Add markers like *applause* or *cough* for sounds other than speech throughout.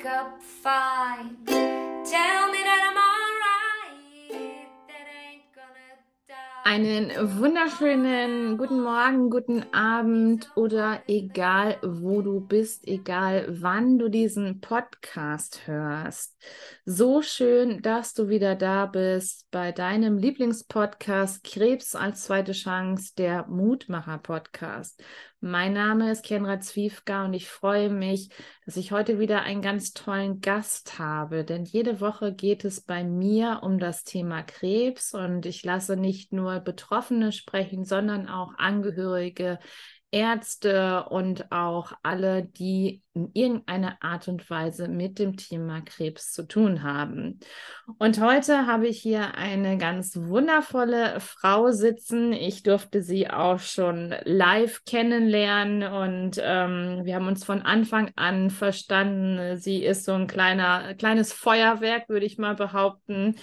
wake up fine. Tell me that I'm. Einen wunderschönen guten Morgen, guten Abend oder egal wo du bist, egal wann du diesen Podcast hörst. So schön, dass du wieder da bist bei deinem Lieblingspodcast Krebs als zweite Chance, der Mutmacher Podcast. Mein Name ist Kenra Zwiefka und ich freue mich, dass ich heute wieder einen ganz tollen Gast habe. Denn jede Woche geht es bei mir um das Thema Krebs und ich lasse nicht nur Betroffene sprechen, sondern auch Angehörige, Ärzte und auch alle, die in irgendeiner Art und Weise mit dem Thema Krebs zu tun haben. Und heute habe ich hier eine ganz wundervolle Frau sitzen. Ich durfte sie auch schon live kennenlernen und ähm, wir haben uns von Anfang an verstanden. Sie ist so ein kleiner, kleines Feuerwerk, würde ich mal behaupten.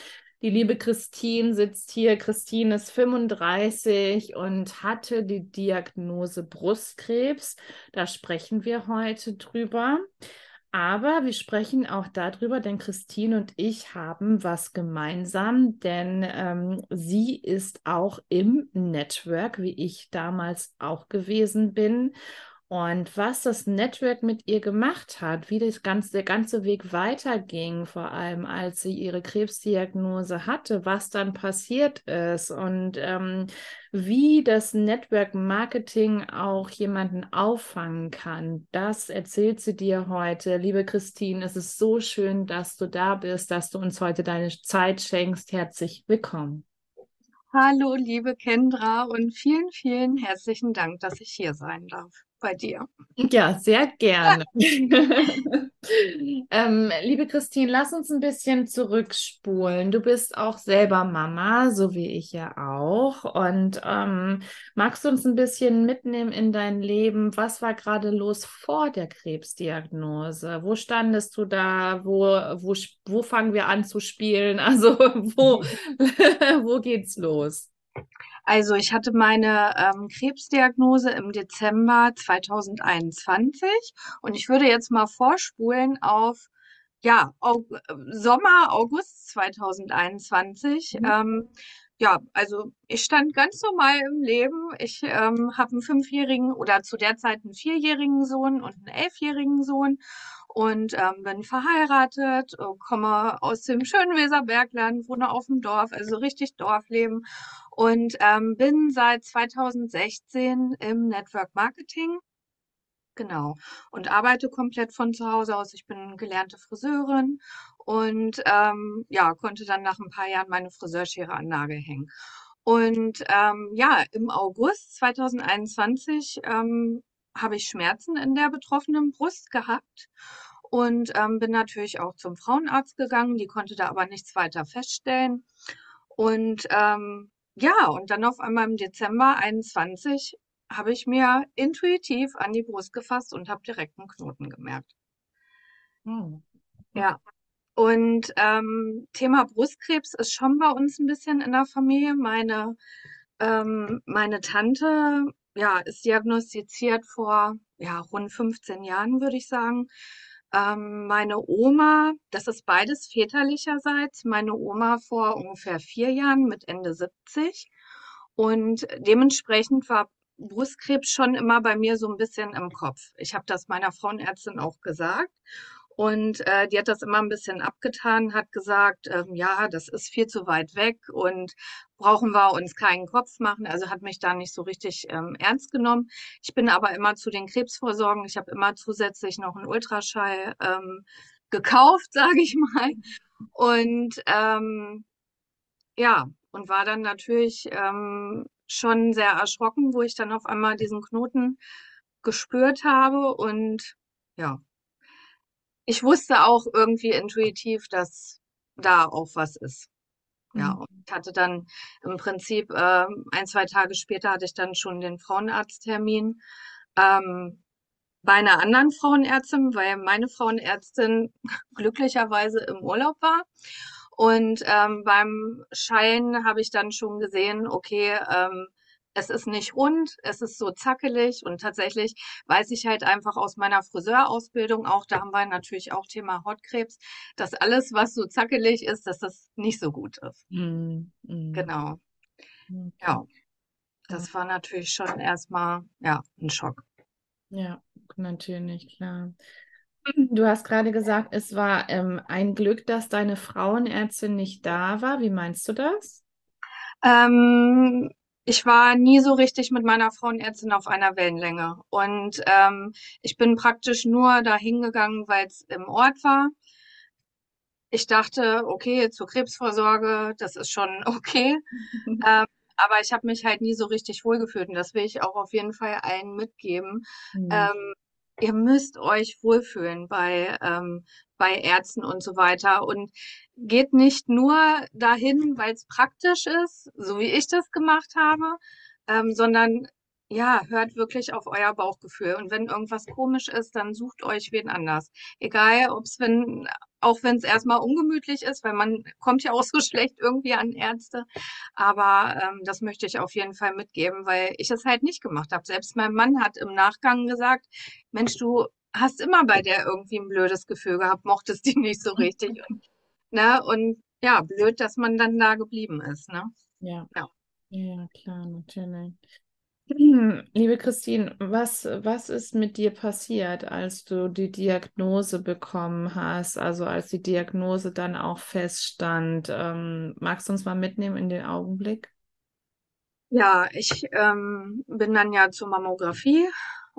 Die liebe Christine sitzt hier. Christine ist 35 und hatte die Diagnose Brustkrebs. Da sprechen wir heute drüber. Aber wir sprechen auch darüber, denn Christine und ich haben was gemeinsam, denn ähm, sie ist auch im Network, wie ich damals auch gewesen bin. Und was das Network mit ihr gemacht hat, wie das ganze, der ganze Weg weiterging, vor allem als sie ihre Krebsdiagnose hatte, was dann passiert ist und ähm, wie das Network Marketing auch jemanden auffangen kann, das erzählt sie dir heute. Liebe Christine, es ist so schön, dass du da bist, dass du uns heute deine Zeit schenkst. Herzlich willkommen. Hallo, liebe Kendra und vielen, vielen herzlichen Dank, dass ich hier sein darf bei dir. Ja, sehr gerne. *laughs* *laughs* ähm, liebe Christine, lass uns ein bisschen zurückspulen. Du bist auch selber Mama, so wie ich ja auch. Und ähm, magst du uns ein bisschen mitnehmen in dein Leben? Was war gerade los vor der Krebsdiagnose? Wo standest du da? Wo, wo, wo fangen wir an zu spielen? *laughs* Also wo, wo geht's los? Also ich hatte meine ähm, Krebsdiagnose im Dezember 2021 und ich würde jetzt mal vorspulen auf ja, Sommer, August 2021. Mhm. Ähm, ja, also ich stand ganz normal im Leben. Ich ähm, habe einen fünfjährigen oder zu der Zeit einen vierjährigen Sohn und einen elfjährigen Sohn und ähm, bin verheiratet, äh, komme aus dem schönen Weserbergland, wohne auf dem Dorf, also richtig Dorfleben und ähm, bin seit 2016 im Network Marketing. Genau. Und arbeite komplett von zu Hause aus. Ich bin gelernte Friseurin und ähm, ja, konnte dann nach ein paar Jahren meine Friseurschere an Nagel hängen. Und ähm, ja, im August 2021 ähm, habe ich Schmerzen in der betroffenen Brust gehabt und ähm, bin natürlich auch zum Frauenarzt gegangen. Die konnte da aber nichts weiter feststellen. Und ähm, ja, und dann auf einmal im Dezember 21 habe ich mir intuitiv an die Brust gefasst und habe direkt einen Knoten gemerkt. Hm. Ja. Und ähm, Thema Brustkrebs ist schon bei uns ein bisschen in der Familie. Meine, ähm, meine Tante ja, ist diagnostiziert vor ja, rund 15 Jahren, würde ich sagen. Ähm, meine Oma, das ist beides väterlicherseits, meine Oma vor ungefähr vier Jahren mit Ende 70. Und dementsprechend war Brustkrebs schon immer bei mir so ein bisschen im Kopf. Ich habe das meiner Frauenärztin auch gesagt. Und äh, die hat das immer ein bisschen abgetan, hat gesagt, ähm, ja, das ist viel zu weit weg und brauchen wir uns keinen Kopf machen. Also hat mich da nicht so richtig ähm, ernst genommen. Ich bin aber immer zu den Krebsvorsorgen. Ich habe immer zusätzlich noch einen Ultraschall ähm, gekauft, *laughs* sage ich mal. Und ähm, ja, und war dann natürlich ähm, schon sehr erschrocken, wo ich dann auf einmal diesen Knoten gespürt habe und ja, ich wusste auch irgendwie intuitiv, dass da auch was ist. Ja, mhm. und ich hatte dann im Prinzip äh, ein, zwei Tage später hatte ich dann schon den Frauenarzttermin ähm, bei einer anderen Frauenärztin, weil meine Frauenärztin *laughs* glücklicherweise im Urlaub war. Und ähm, beim Schein habe ich dann schon gesehen, okay, ähm, es ist nicht rund, es ist so zackelig und tatsächlich weiß ich halt einfach aus meiner Friseurausbildung auch, da haben wir natürlich auch Thema Hautkrebs, dass alles, was so zackelig ist, dass das nicht so gut ist. Mm, mm. Genau. Okay. Ja. Das war natürlich schon erstmal, ja, ein Schock. Ja, natürlich, klar. Du hast gerade gesagt, es war ähm, ein Glück, dass deine Frauenärztin nicht da war. Wie meinst du das? Ähm, ich war nie so richtig mit meiner Frauenärztin auf einer Wellenlänge. Und ähm, ich bin praktisch nur dahin gegangen, weil es im Ort war. Ich dachte, okay, zur Krebsvorsorge, das ist schon *laughs* okay. *laughs* ähm, aber ich habe mich halt nie so richtig wohlgefühlt und das will ich auch auf jeden Fall allen mitgeben. Mhm. Ähm, ihr müsst euch wohlfühlen bei, ähm, bei Ärzten und so weiter. Und geht nicht nur dahin, weil es praktisch ist, so wie ich das gemacht habe, ähm, sondern ja, hört wirklich auf euer Bauchgefühl. Und wenn irgendwas komisch ist, dann sucht euch wen anders. Egal, ob es, wenn, auch wenn es erstmal ungemütlich ist, weil man *laughs* kommt ja auch so schlecht irgendwie an Ärzte. Aber ähm, das möchte ich auf jeden Fall mitgeben, weil ich es halt nicht gemacht habe. Selbst mein Mann hat im Nachgang gesagt, Mensch, du hast immer bei der irgendwie ein blödes Gefühl gehabt, mochtest die nicht so richtig. *laughs* Und, ne? Und ja, blöd, dass man dann da geblieben ist. Ne? Ja. Ja. Ja, klar, natürlich. Liebe Christine, was, was ist mit dir passiert, als du die Diagnose bekommen hast, also als die Diagnose dann auch feststand? Ähm, magst du uns mal mitnehmen in den Augenblick? Ja, ich ähm, bin dann ja zur Mammographie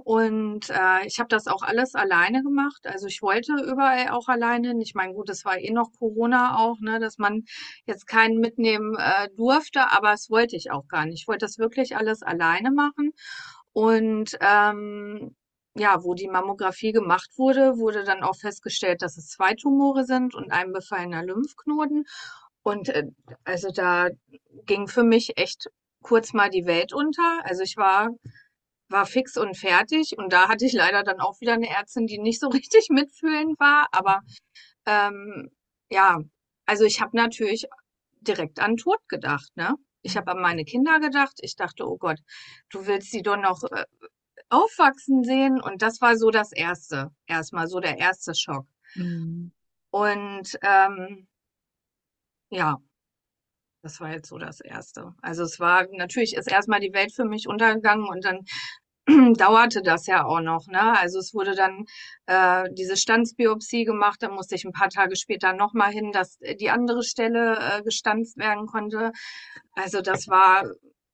und äh, ich habe das auch alles alleine gemacht. Also ich wollte überall auch alleine. Ich meine, gut, es war eh noch Corona auch, ne, dass man jetzt keinen mitnehmen äh, durfte, aber das wollte ich auch gar nicht. Ich wollte das wirklich alles alleine machen. Und ähm, ja, wo die Mammographie gemacht wurde, wurde dann auch festgestellt, dass es zwei Tumore sind und ein befallener Lymphknoten. Und äh, also da ging für mich echt kurz mal die Welt unter. Also ich war, war fix und fertig und da hatte ich leider dann auch wieder eine Ärztin, die nicht so *laughs* richtig mitfühlend war. Aber ähm, ja, also ich habe natürlich direkt an Tod gedacht, ne? Ich habe an meine Kinder gedacht. Ich dachte, oh Gott, du willst sie doch noch äh, aufwachsen sehen. Und das war so das Erste. Erstmal so der erste Schock. Mhm. Und ähm, ja, das war jetzt so das Erste. Also es war, natürlich ist erstmal die Welt für mich untergegangen und dann *clears throat* dauerte das ja auch noch, ne? Also es wurde dann äh, diese Stanzbiopsie gemacht, da musste ich ein paar Tage später nochmal hin, dass die andere Stelle äh, gestanzt werden konnte. Also das war,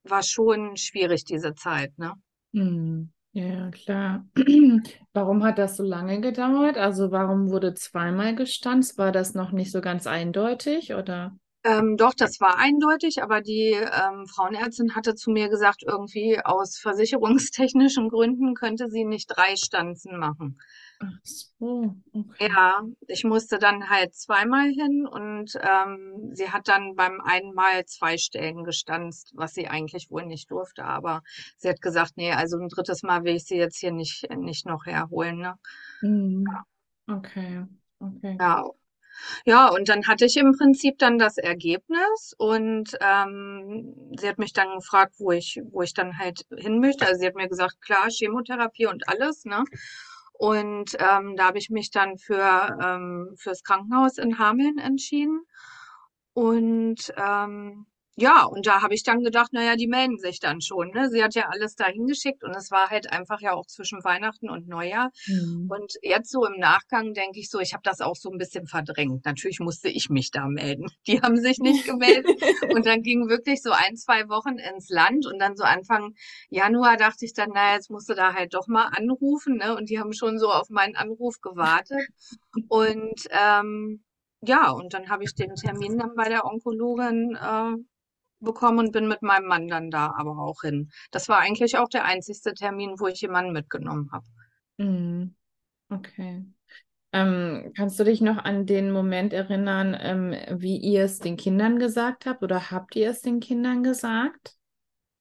war schon schwierig, diese Zeit, ne? Mhm. Ja, klar. *clears throat* Warum hat das so lange gedauert? Also warum wurde zweimal gestanzt? War das noch nicht so ganz eindeutig oder? Ähm, doch, das war eindeutig, aber die ähm, Frauenärztin hatte zu mir gesagt, irgendwie aus versicherungstechnischen Gründen könnte sie nicht drei Stanzen machen. Ach so, okay. Ja, ich musste dann halt zweimal hin und ähm, sie hat dann beim einen Mal zwei Stellen gestanzt, was sie eigentlich wohl nicht durfte. Aber sie hat gesagt, nee, also ein drittes Mal will ich sie jetzt hier nicht, nicht noch herholen. Ne? Mhm. Okay, okay. Ja, ja, und dann hatte ich im Prinzip dann das Ergebnis und ähm, sie hat mich dann gefragt, wo ich, wo ich dann halt hin möchte. Also sie hat mir gesagt, klar, Chemotherapie und alles, ne? Und ähm, da habe ich mich dann für ähm, fürs Krankenhaus in Hameln entschieden. Und ähm, ja, und da habe ich dann gedacht, naja, die melden sich dann schon. Ne? Sie hat ja alles da hingeschickt und es war halt einfach ja auch zwischen Weihnachten und Neujahr. Mhm. Und jetzt so im Nachgang denke ich so, ich habe das auch so ein bisschen verdrängt. Natürlich musste ich mich da melden. *laughs* Die haben sich nicht gemeldet. *laughs* und dann ging wirklich so ein, zwei Wochen ins Land und dann so Anfang Januar dachte ich dann, naja, jetzt musst du da halt doch mal anrufen. Ne? Und die haben schon so auf meinen Anruf gewartet. Und ähm, ja, und dann habe ich den Termin dann bei der Onkologin äh, bekommen und bin mit meinem Mann dann da aber auch hin. Das war eigentlich auch der einzigste Termin, wo ich jemanden mitgenommen habe. Mhm. Okay. Ähm, kannst du dich noch an den Moment erinnern, ähm, wie ihr es den Kindern gesagt habt oder habt ihr es den Kindern gesagt?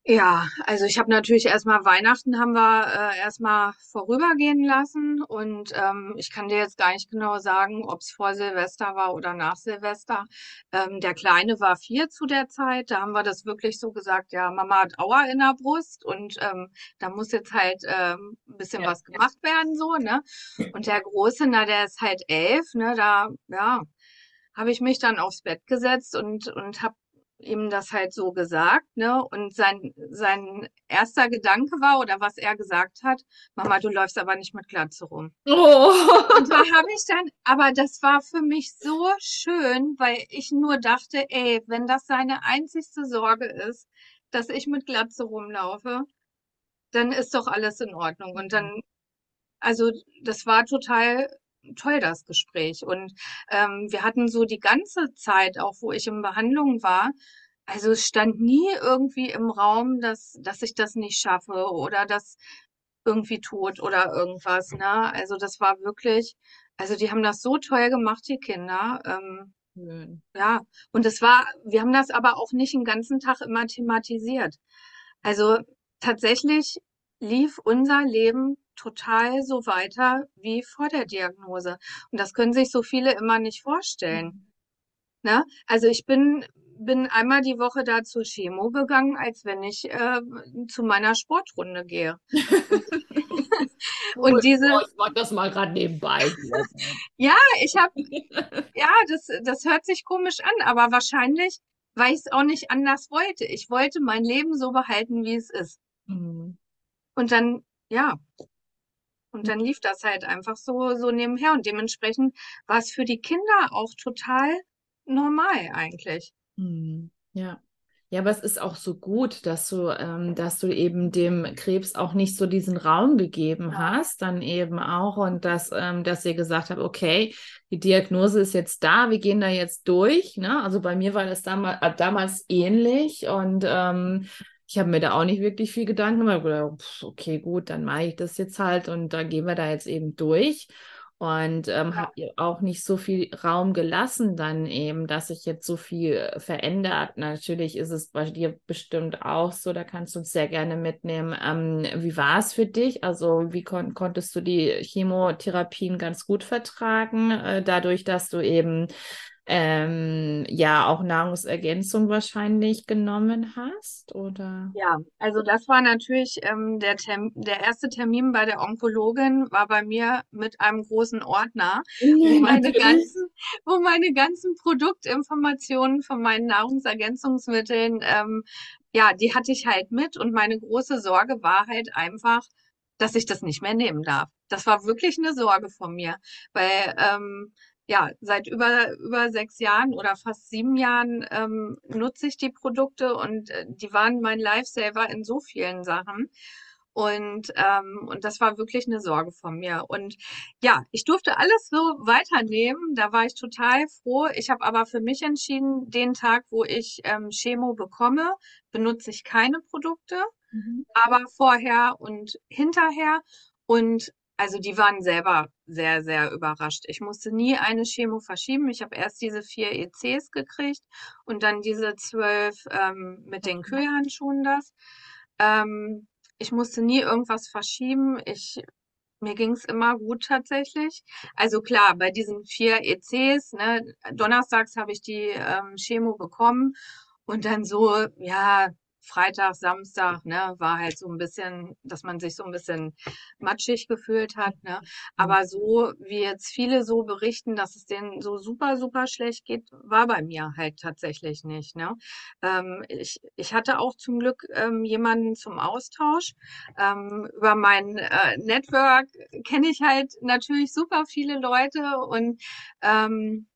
Ja, also ich habe natürlich erstmal Weihnachten haben wir äh, erstmal vorübergehen lassen und ähm, ich kann dir jetzt gar nicht genau sagen, ob es vor Silvester war oder nach Silvester. Ähm, der Kleine war vier zu der Zeit, da haben wir das wirklich so gesagt, ja, Mama hat Aua in der Brust und ähm, da muss jetzt halt ähm, ein bisschen Ja. was gemacht werden, so, ne? Und der Große, na, der ist halt elf, ne, da, ja, habe ich mich dann aufs Bett gesetzt und, und habe ihm das halt so gesagt, ne? Und sein, sein erster Gedanke war, oder was er gesagt hat, Mama, du läufst aber nicht mit Glatze rum. Oh. Und da habe ich dann, aber das war für mich so schön, weil ich nur dachte, ey, wenn das seine einzigste Sorge ist, dass ich mit Glatze rumlaufe, dann ist doch alles in Ordnung. Und dann, also das war total toll, das Gespräch. Und ähm, wir hatten so die ganze Zeit, auch wo ich in Behandlung war, also es stand nie irgendwie im Raum, dass, dass ich das nicht schaffe oder das irgendwie tot oder irgendwas, ne? Also das war wirklich, also die haben das so toll gemacht, die Kinder. Ähm, Schön. ja, und es war, wir haben das aber auch nicht den ganzen Tag immer thematisiert. Also tatsächlich lief unser Leben total so weiter wie vor der Diagnose. Und das können sich so viele immer nicht vorstellen. Ne? Also ich bin, bin einmal die Woche da zur Chemo gegangen, als wenn ich äh, zu meiner Sportrunde gehe. *laughs* Und diese, Oh, ich mach das mal gerade nebenbei. *laughs* ja, ich habe, ja, das, das hört sich komisch an, aber wahrscheinlich, weil ich es auch nicht anders wollte. Ich wollte mein Leben so behalten, wie es ist. Mhm. Und dann, ja, und dann lief das halt einfach so, so nebenher. Und dementsprechend war es für die Kinder auch total normal eigentlich. Mhm. Ja. Ja, aber es ist auch so gut, dass du, ähm, dass du eben dem Krebs auch nicht so diesen Raum gegeben Ja. hast, dann eben auch und dass, ähm, dass ihr gesagt habt, okay, die Diagnose ist jetzt da, wir gehen da jetzt durch. Ne? Also bei mir war das damals, äh, damals ähnlich und ähm, ich habe mir da auch nicht wirklich viel Gedanken gemacht. Gedacht, pff, okay, gut, dann mache ich das jetzt halt und dann gehen wir da jetzt eben durch. Und ähm, Ja. ihr auch nicht so viel Raum gelassen dann eben, dass sich jetzt so viel äh, verändert. Natürlich ist es bei dir bestimmt auch so, da kannst du uns sehr gerne mitnehmen. Ähm, wie war es für dich? Also wie kon konntest du die Chemotherapien ganz gut vertragen, äh, dadurch, dass du eben ähm, ja auch Nahrungsergänzung wahrscheinlich genommen hast, oder? Ja, also das war natürlich ähm, der, Term der erste Termin bei der Onkologin war bei mir mit einem großen Ordner, wo meine Natürlich. ganzen, wo meine ganzen Produktinformationen von meinen Nahrungsergänzungsmitteln, ähm, ja, die hatte ich halt mit und meine große Sorge war halt einfach, dass ich das nicht mehr nehmen darf. Das war wirklich eine Sorge von mir, weil ähm, ja, seit über, über sechs Jahren oder fast sieben Jahren ähm, nutze ich die Produkte und äh, die waren mein Lifesaver in so vielen Sachen. Und, ähm, und das war wirklich eine Sorge von mir. Und ja, ich durfte alles so weiternehmen. Da war ich total froh. Ich habe aber für mich entschieden, den Tag, wo ich ähm, Chemo bekomme, benutze ich keine Produkte, Mhm. aber vorher und hinterher. Und also die waren selber sehr, sehr überrascht. Ich musste nie eine Chemo verschieben. Ich habe erst diese vier ECs gekriegt und dann diese zwölf ähm, mit den Kühlhandschuhen das. Ähm, ich musste nie irgendwas verschieben. Ich, mir ging's immer gut tatsächlich. Also klar, bei diesen vier ECs, ne, donnerstags habe ich die ähm, Chemo bekommen und dann so, ja, Freitag, Samstag, ne, war halt so ein bisschen, dass man sich so ein bisschen matschig gefühlt hat, ne. Aber so, wie jetzt viele so berichten, dass es denen so super, super schlecht geht, war bei mir halt tatsächlich nicht, ne. Ähm, ich, ich hatte auch zum Glück ähm, jemanden zum Austausch. Ähm, über mein äh, Network kenne ich halt natürlich super viele Leute und ähm,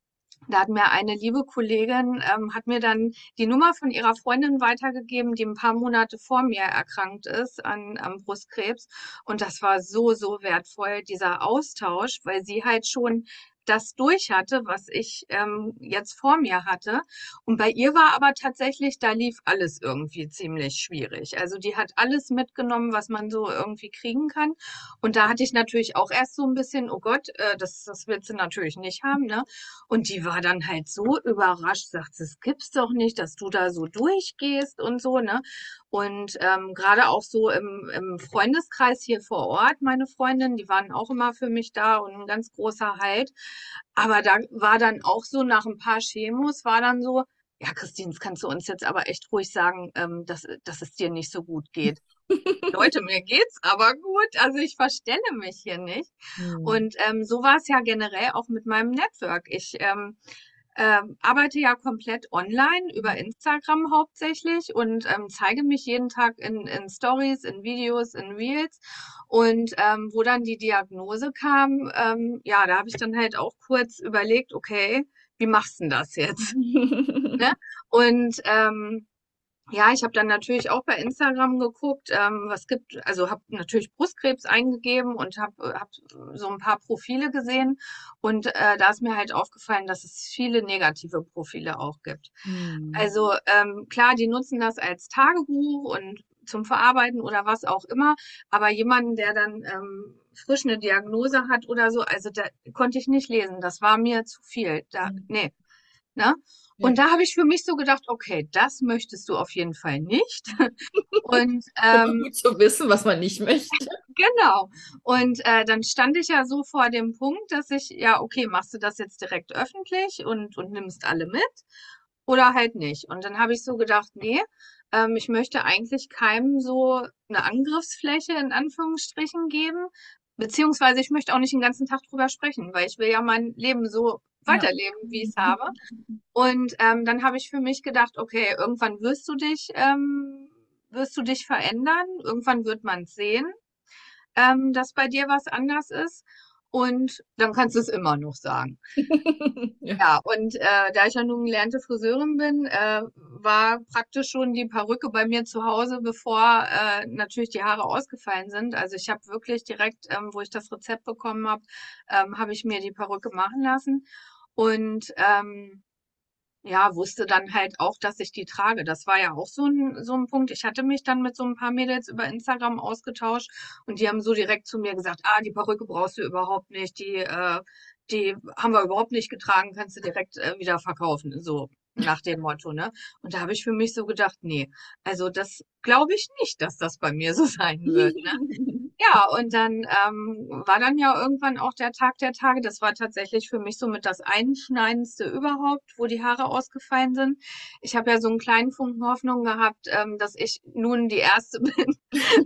da hat mir eine liebe Kollegin, ähm, hat mir dann die Nummer von ihrer Freundin weitergegeben, die ein paar Monate vor mir erkrankt ist an, am Brustkrebs. Und das war so, so wertvoll, dieser Austausch, weil sie halt schon das durch hatte, was ich ähm, jetzt vor mir hatte. Und bei ihr war aber tatsächlich, da lief alles irgendwie ziemlich schwierig. Also die hat alles mitgenommen, was man so irgendwie kriegen kann. Und da hatte ich natürlich auch erst so ein bisschen, oh Gott, äh, das, das wird sie natürlich nicht haben, ne? Und die war dann halt so überrascht, sagt, es gibt's doch nicht, dass du da so durchgehst und so, ne? Und ähm, gerade auch so im, im Freundeskreis hier vor Ort, meine Freundinnen, die waren auch immer für mich da und ein ganz großer Halt. Aber da war dann auch so nach ein paar Chemos, war dann so, ja, Christine, das kannst du uns jetzt aber echt ruhig sagen, ähm, dass, dass es dir nicht so gut geht. *laughs* Leute, mir geht's aber gut. Also ich verstelle mich hier nicht. Mhm. Und ähm, so war es ja generell auch mit meinem Network. Ich ähm, ähm, arbeite ja komplett online über. Instagram hauptsächlich und ähm, zeige mich jeden Tag in, in Stories, in Videos, in Reels. Und ähm, wo dann die Diagnose kam, ähm, ja, da habe ich dann halt auch kurz überlegt, okay, wie machst du denn das jetzt? *laughs* ne? Und ähm, ja, ich habe dann natürlich auch bei Instagram geguckt, ähm, was gibt, also habe natürlich Brustkrebs eingegeben und habe hab so ein paar Profile gesehen und äh, da ist mir halt aufgefallen, dass es viele negative Profile auch gibt. Hm. Also ähm, klar, die nutzen das als Tagebuch und zum Verarbeiten oder was auch immer, aber jemanden, der dann ähm, frisch eine Diagnose hat oder so, also da konnte ich nicht lesen, das war mir zu viel. Da, hm. nee. Ne? Und da habe ich für mich so gedacht, okay, das möchtest du auf jeden Fall nicht. *laughs* Und ähm, gut zu wissen, was man nicht möchte. *laughs* Genau. Und äh, dann stand ich ja so vor dem Punkt, dass ich, ja, okay, machst du das jetzt direkt öffentlich und, und nimmst alle mit oder halt nicht. Und dann habe ich so gedacht, nee, ähm, ich möchte eigentlich keinem so eine Angriffsfläche in Anführungsstrichen geben, beziehungsweise ich möchte auch nicht den ganzen Tag drüber sprechen, weil ich will ja mein Leben so weiterleben, wie ich es habe. Und ähm, dann habe ich für mich gedacht, okay, irgendwann wirst du dich, ähm, wirst du dich verändern, irgendwann wird man sehen, ähm, dass bei dir was anders ist. Und dann kannst du es immer noch sagen. *laughs* ja. ja. und äh, da ich ja nun gelernte Friseurin bin, äh, war praktisch schon die Perücke bei mir zu Hause, bevor äh, natürlich die Haare ausgefallen sind. Also ich habe wirklich direkt, ähm, wo ich das Rezept bekommen habe, ähm, habe ich mir die Perücke machen lassen. Und ähm, ja, wusste dann halt auch, dass ich die trage. Das war ja auch so ein, so ein Punkt. Ich hatte mich dann mit so ein paar Mädels über Instagram ausgetauscht und die haben so direkt zu mir gesagt, ah, die Perücke brauchst du überhaupt nicht, die, äh, die haben wir überhaupt nicht getragen, kannst du direkt äh, wieder verkaufen. So nach dem Motto, ne? Und da habe ich für mich so gedacht, nee, also das glaube ich nicht, dass das bei mir so *laughs* sein wird. Ne? *laughs* ja, und dann ähm, war dann ja irgendwann auch der Tag der Tage. Das war tatsächlich für mich somit das Einschneidendste überhaupt, wo die Haare ausgefallen sind. Ich habe ja so einen kleinen Funken Hoffnung gehabt, ähm, dass ich nun die Erste *laughs* bin,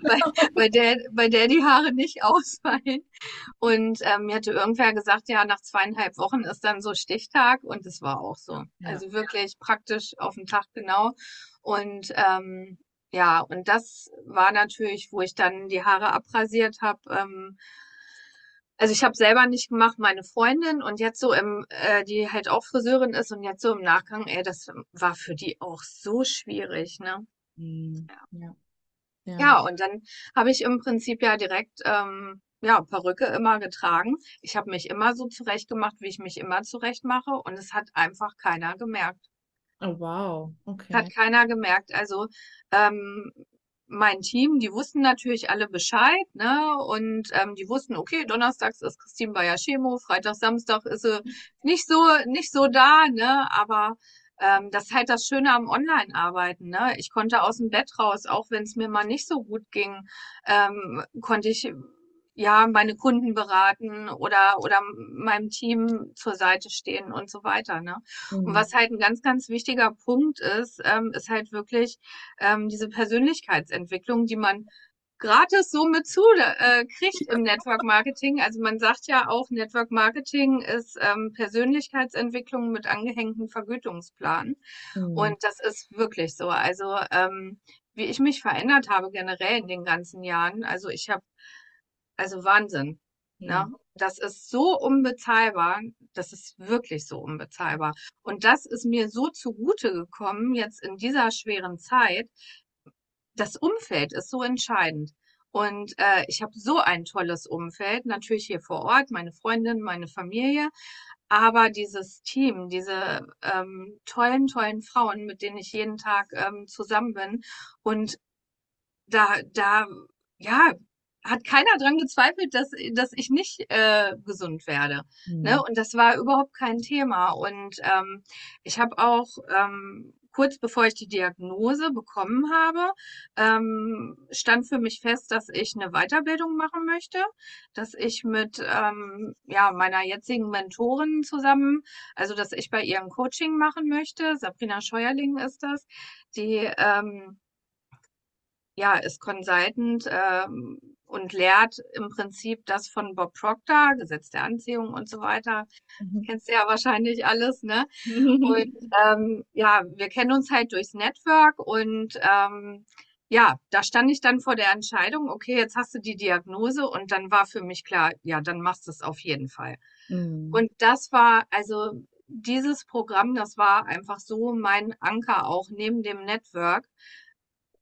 bei, bei, der, bei der die Haare nicht ausfallen. Und ähm, mir hatte irgendwer gesagt, ja, nach zweieinhalb Wochen ist dann so Stichtag und es war auch so. Ja. Also wirklich praktisch auf den Tag genau. Und ähm, ja, und das war natürlich, wo ich dann die Haare abrasiert habe. Ähm, also ich habe selber nicht gemacht, meine Freundin und jetzt so im, äh, die halt auch Friseurin ist und jetzt so im Nachgang, ey, das war für die auch so schwierig, ne? Mhm. Ja. ja. Ja, und dann habe ich im Prinzip ja direkt ähm, ja, Perücke immer getragen. Ich habe mich immer so zurechtgemacht, wie ich mich immer zurechtmache und es hat einfach keiner gemerkt. Oh, wow. Okay. Hat keiner gemerkt. Also ähm, mein Team, die wussten natürlich alle Bescheid, ne? Und ähm, die wussten, okay, donnerstags ist Christine bei Chemo, Freitag, Samstag ist sie nicht so, nicht so da, ne? Aber ähm, das ist halt das Schöne am Online-Arbeiten, ne? Ich konnte aus dem Bett raus, auch wenn es mir mal nicht so gut ging, ähm, konnte ich ja, meine Kunden beraten oder, oder meinem Team zur Seite stehen und so weiter. Ne? Mhm. Und was halt ein ganz, ganz wichtiger Punkt ist, ähm, ist halt wirklich ähm, diese Persönlichkeitsentwicklung, die man gratis so mit zu äh, kriegt im Network Marketing. Also man sagt ja auch, Network Marketing ist ähm, Persönlichkeitsentwicklung mit angehängtem Vergütungsplan. Mhm. Und das ist wirklich so. Also ähm, wie ich mich verändert habe generell in den ganzen Jahren. Also ich habe also Wahnsinn. Ja. Ne? Das ist so unbezahlbar. Das ist wirklich so unbezahlbar. Und das ist mir so zugute gekommen jetzt in dieser schweren Zeit. Das Umfeld ist so entscheidend. Und äh, ich habe so ein tolles Umfeld, natürlich hier vor Ort, meine Freundin, meine Familie, aber dieses Team, diese ähm, tollen, tollen Frauen, mit denen ich jeden Tag ähm, zusammen bin und da, da, ja, hat keiner dran gezweifelt, dass, dass ich nicht äh, gesund werde. Mhm. Ne? Und das war überhaupt kein Thema. Und ähm, ich habe auch ähm, kurz bevor ich die Diagnose bekommen habe, ähm, stand für mich fest, dass ich eine Weiterbildung machen möchte, dass ich mit ähm, ja, meiner jetzigen Mentorin zusammen, also dass ich bei ihr ein Coaching machen möchte. Sabrina Scheuerling ist das, die ähm, ja, ist Consultant ähm, und lehrt im Prinzip das von Bob Proctor, Gesetz der Anziehung und so weiter. Mhm. Kennst du ja wahrscheinlich alles, ne? *laughs* Und ähm, ja, wir kennen uns halt durchs Network und ähm, ja, da stand ich dann vor der Entscheidung, okay, jetzt hast du die Diagnose und dann war für mich klar, ja, dann machst du es auf jeden Fall. Mhm. Und das war also dieses Programm, das war einfach so mein Anker auch neben dem Network.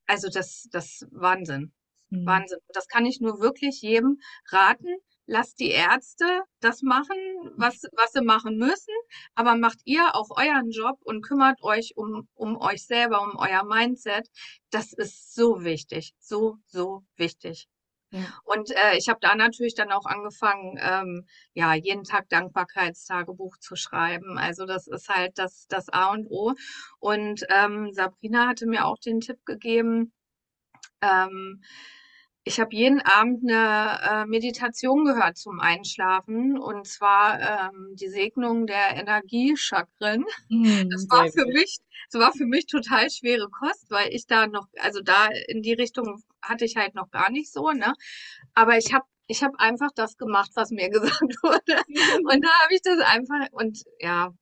Also das, das Wahnsinn. Mhm. Wahnsinn. Das kann ich nur wirklich jedem raten. Lasst die Ärzte das machen, was, was sie machen müssen, aber macht ihr auch euren Job und kümmert euch um, um euch selber, um euer Mindset. Das ist so wichtig, so, so wichtig. Ja. Und äh, ich habe da natürlich dann auch angefangen, ähm, ja, jeden Tag Dankbarkeitstagebuch zu schreiben. Also das ist halt das, das A und O. Und ähm, Sabrina hatte mir auch den Tipp gegeben, ähm, ich habe jeden Abend eine äh, Meditation gehört zum Einschlafen und zwar ähm, die Segnung der Energiechakren. Mhm, Das war für gut. mich, das war für mich total schwere Kost, weil ich da noch, also da in die Richtung hatte ich halt noch gar nicht so, ne? Aber ich habe ich habe einfach das gemacht, was mir *laughs* gesagt wurde. Und da habe ich das einfach und ja,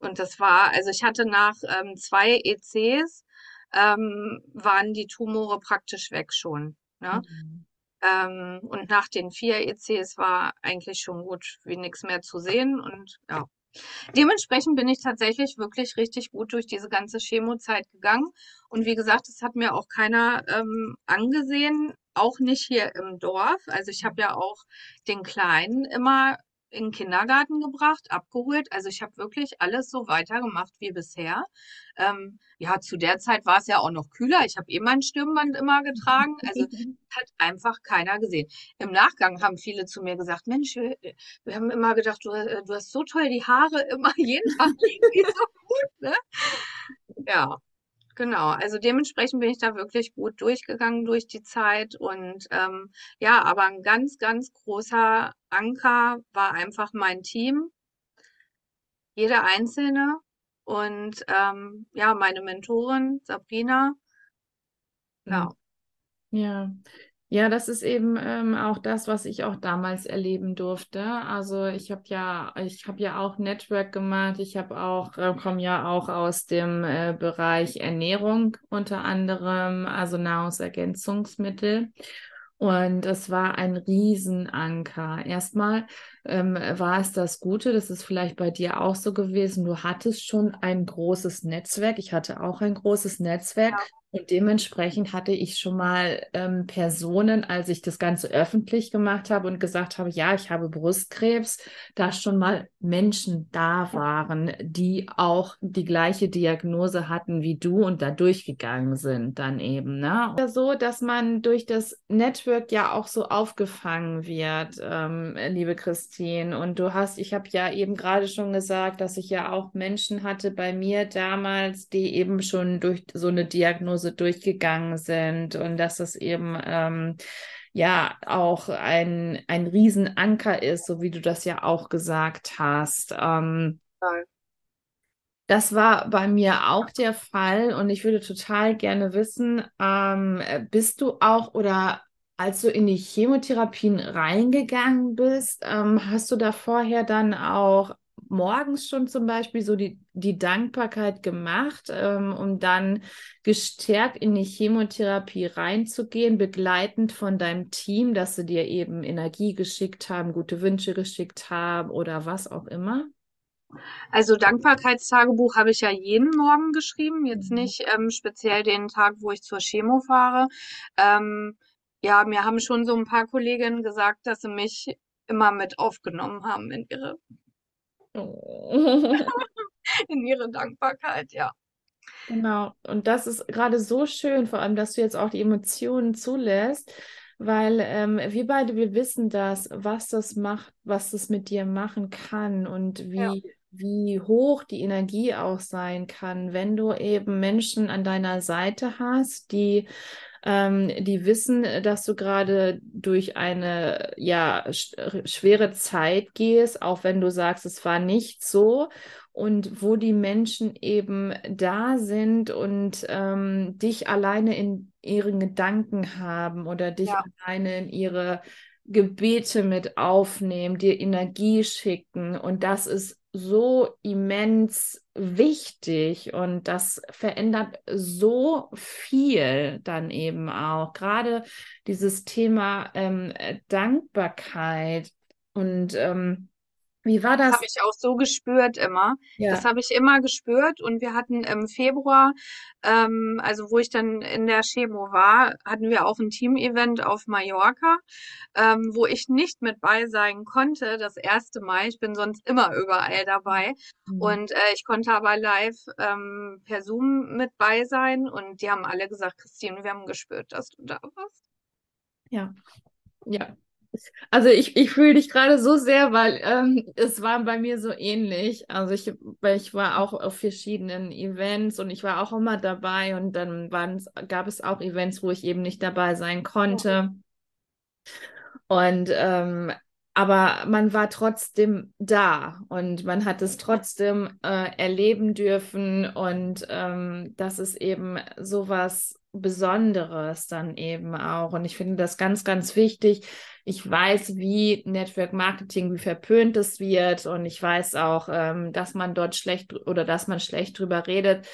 und das war, also ich hatte nach ähm, zwei ECs ähm, waren die Tumore praktisch weg schon. Ne? Mhm. Ähm, und nach den vier ECs war eigentlich schon gut wie nichts mehr zu sehen. Und ja, dementsprechend bin ich tatsächlich wirklich richtig gut durch diese ganze Chemozeit gegangen. Und wie gesagt, das hat mir auch keiner ähm, angesehen, auch nicht hier im Dorf. Also ich habe ja auch den Kleinen immer in den Kindergarten gebracht, abgeholt. Also ich habe wirklich alles so weitergemacht wie bisher. Ähm, ja, zu der Zeit war es ja auch noch kühler. Ich habe eh mein Stirnband immer getragen. Also *laughs* hat einfach keiner gesehen. Im Nachgang haben viele zu mir gesagt, Mensch, wir, wir haben immer gedacht, du, äh, du hast so toll die Haare immer *laughs* jeden Tag liegen die so gut, ne? Ja, genau. Also dementsprechend bin ich da wirklich gut durchgegangen durch die Zeit und ähm, ja, aber ein ganz, ganz großer Anker war einfach mein Team, jeder Einzelne und ähm, ja, meine Mentorin Sabrina. Ja. Ja. Ja, das ist eben ähm, auch das, was ich auch damals erleben durfte. Also ich habe ja, ich habe ja auch Network gemacht. Ich habe auch, äh, komme ja auch aus dem äh, Bereich Ernährung unter anderem, also Nahrungsergänzungsmittel. Und es war ein Riesenanker. Erstmal ähm, war es das Gute, das ist vielleicht bei dir auch so gewesen. Du hattest schon ein großes Netzwerk. Ich hatte auch ein großes Netzwerk. Ja. Und dementsprechend hatte ich schon mal ähm, Personen, als ich das Ganze öffentlich gemacht habe und gesagt habe, ja, ich habe Brustkrebs, da schon mal Menschen da waren, die auch die gleiche Diagnose hatten wie du und da durchgegangen sind dann eben. Ne? Ja, so, dass man durch das Network ja auch so aufgefangen wird, ähm, liebe Christine. Und du hast, ich habe ja eben gerade schon gesagt, dass ich ja auch Menschen hatte bei mir damals, die eben schon durch so eine Diagnose durchgegangen sind. Und dass es eben ähm, ja auch ein, ein Riesenanker ist, so wie du das ja auch gesagt hast. Ähm, das war bei mir auch der Fall und ich würde total gerne wissen, ähm, bist du auch oder als du in die Chemotherapien reingegangen bist, ähm, hast du da vorher dann auch morgens schon zum Beispiel so die, die Dankbarkeit gemacht, ähm, um dann gestärkt in die Chemotherapie reinzugehen, begleitend von deinem Team, dass sie dir eben Energie geschickt haben, gute Wünsche geschickt haben oder was auch immer? Also Dankbarkeitstagebuch habe ich ja jeden Morgen geschrieben, jetzt Mhm. nicht ähm, speziell den Tag, wo ich zur Chemo fahre. Ähm, ja, mir haben schon so ein paar Kolleginnen gesagt, dass sie mich immer mit aufgenommen haben in ihre Oh. *laughs* in ihre Dankbarkeit, ja. Genau. Und das ist gerade so schön, vor allem, dass du jetzt auch die Emotionen zulässt, weil ähm, wir beide, wir wissen das, was das macht, was das mit dir machen kann und wie, Ja. wie hoch die Energie auch sein kann, wenn du eben Menschen an deiner Seite hast, die ähm, die wissen, dass du gerade durch eine ja sch schwere Zeit gehst, auch wenn du sagst, es war nicht so und wo die Menschen eben da sind und ähm, dich alleine in ihren Gedanken haben oder dich Ja. alleine in ihre Gebete mit aufnehmen, dir Energie schicken. Und das ist so immens wichtig und das verändert so viel dann eben auch. Gerade dieses Thema ähm, Dankbarkeit und ähm, wie war Das das? habe ich auch so gespürt immer. Ja. Das habe ich immer gespürt und wir hatten im Februar, ähm, also wo ich dann in der Chemo war, hatten wir auch ein Team-Event auf Mallorca, ähm, wo ich nicht mit bei sein konnte, das erste Mal. Ich bin sonst immer überall dabei Mhm. und äh, ich konnte aber live ähm, per Zoom mit bei sein und die haben alle gesagt, Christine, wir haben gespürt, dass du da warst. Ja, ja. Also ich, ich fühle dich gerade so sehr, weil ähm, es war bei mir so ähnlich. Also ich, weil ich war auch auf verschiedenen Events und ich war auch immer dabei und dann gab es auch Events, wo ich eben nicht dabei sein konnte. Und ähm, aber man war trotzdem da und man hat es trotzdem äh, erleben dürfen und ähm, das ist eben sowas Besonderes dann eben auch. Und ich finde das ganz, ganz wichtig. Ich weiß, wie Network Marketing, wie verpönt es wird und ich weiß auch, ähm, dass man dort schlecht oder dass man schlecht drüber redet.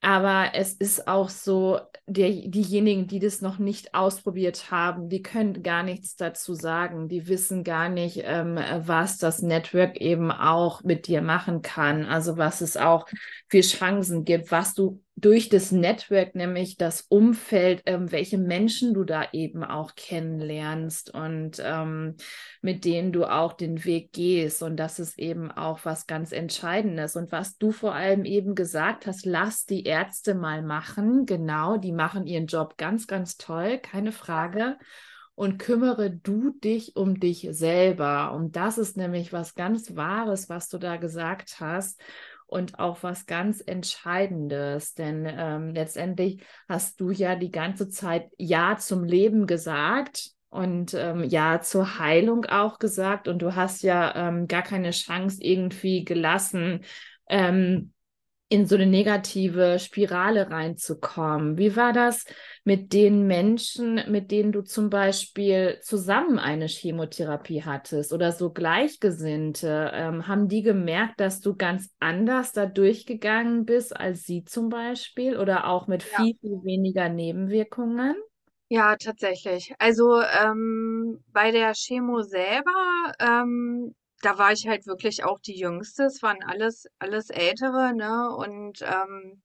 Aber es ist auch so, der, diejenigen, die das noch nicht ausprobiert haben, die können gar nichts dazu sagen. Die wissen gar nicht, ähm, was das Network eben auch mit dir machen kann. Also was es auch für Chancen gibt, was du durch das Network, nämlich das Umfeld, ähm, welche Menschen du da eben auch kennenlernst und ähm, mit denen du auch den Weg gehst. Und das ist eben auch was ganz Entscheidendes. Und was du vor allem eben gesagt hast, lass die Ärzte mal machen. Genau, die machen ihren Job ganz, ganz toll, keine Frage. Und kümmere du dich um dich selber. Und das ist nämlich was ganz Wahres, was du da gesagt hast und auch was ganz Entscheidendes, denn ähm, letztendlich hast du ja die ganze Zeit Ja zum Leben gesagt und ähm, Ja zur Heilung auch gesagt. Und du hast ja ähm, gar keine Chance irgendwie gelassen, ähm, in so eine negative Spirale reinzukommen. Wie war das mit den Menschen, mit denen du zum Beispiel zusammen eine Chemotherapie hattest oder so Gleichgesinnte? Ähm, haben die gemerkt, dass du ganz anders da durchgegangen bist als sie zum Beispiel oder auch mit Ja. viel, viel weniger Nebenwirkungen? Ja, tatsächlich. Also ähm, bei der Chemo selber, ähm, da war ich halt wirklich auch die Jüngste. Es waren alles, alles Ältere, ne? Und ähm,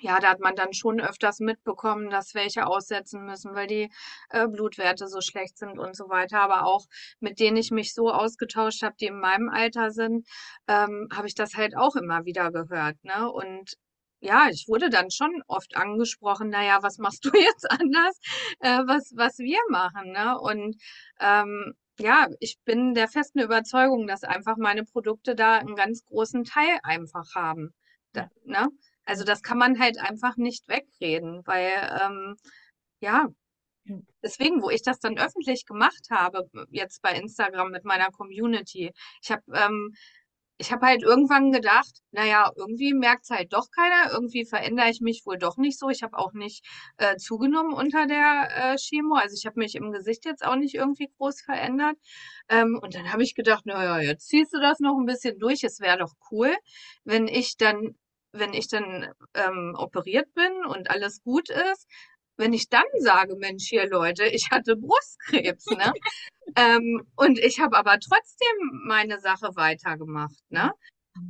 ja, da hat man dann schon öfters mitbekommen, dass welche aussetzen müssen, weil die äh, Blutwerte so schlecht sind und so weiter. Aber auch mit denen ich mich so ausgetauscht habe, die in meinem Alter sind, ähm, habe ich das halt auch immer wieder gehört, ne? Und ja, ich wurde dann schon oft angesprochen, na ja, was machst du *laughs* jetzt anders, äh, was, was wir machen, ne? Und ähm, ja, ich bin der festen Überzeugung, dass einfach meine Produkte da einen ganz großen Teil einfach haben. Da, ne? Also das kann man halt einfach nicht wegreden, weil ähm, ja, deswegen, wo ich das dann öffentlich gemacht habe, jetzt bei Instagram mit meiner Community, ich habe ähm, ich habe halt irgendwann gedacht, naja, irgendwie merkt's halt doch keiner, irgendwie verändere ich mich wohl doch nicht so. Ich habe auch nicht äh, zugenommen unter der äh, Chemo, also ich habe mich im Gesicht jetzt auch nicht irgendwie groß verändert. Ähm, und dann habe ich gedacht, naja, jetzt ziehst du das noch ein bisschen durch. Es wäre doch cool, wenn ich dann, wenn ich dann ähm, operiert bin und alles gut ist, wenn ich dann sage, Mensch, hier Leute, ich hatte Brustkrebs, ne? *laughs* Ähm, und ich habe aber trotzdem meine Sache weitergemacht, ne?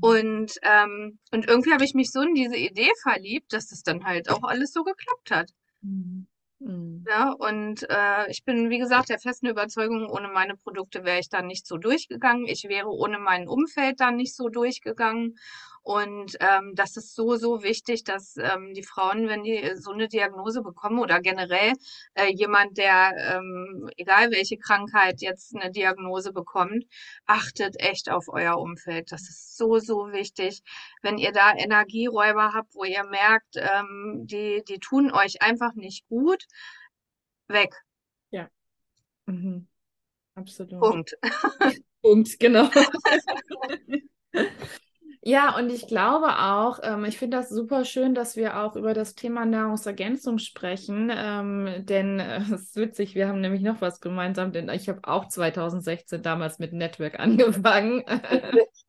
Und, ähm, und irgendwie habe ich mich so in diese Idee verliebt, dass das dann halt auch alles so geklappt hat. Mhm. Mhm. Ja, und äh, ich bin, wie gesagt, der festen Überzeugung, ohne meine Produkte wäre ich dann nicht so durchgegangen. Ich wäre ohne mein Umfeld dann nicht so durchgegangen. Und ähm, das ist so, so wichtig, dass ähm, die Frauen, wenn die so eine Diagnose bekommen oder generell äh, jemand, der, ähm, egal welche Krankheit jetzt eine Diagnose bekommt, achtet echt auf euer Umfeld. Das ist so, so wichtig. Wenn ihr da Energieräuber habt, wo ihr merkt, ähm, die, die tun euch einfach nicht gut, weg. Ja. Mhm. Absolut. Punkt. *laughs* Punkt, genau. *laughs* Ja, und ich glaube auch, ähm, ich finde das super schön, dass wir auch über das Thema Nahrungsergänzung sprechen, ähm, denn äh, *laughs* es ist witzig, wir haben nämlich noch was gemeinsam, denn ich habe auch 2016 damals mit Network *laughs* angefangen. *laughs*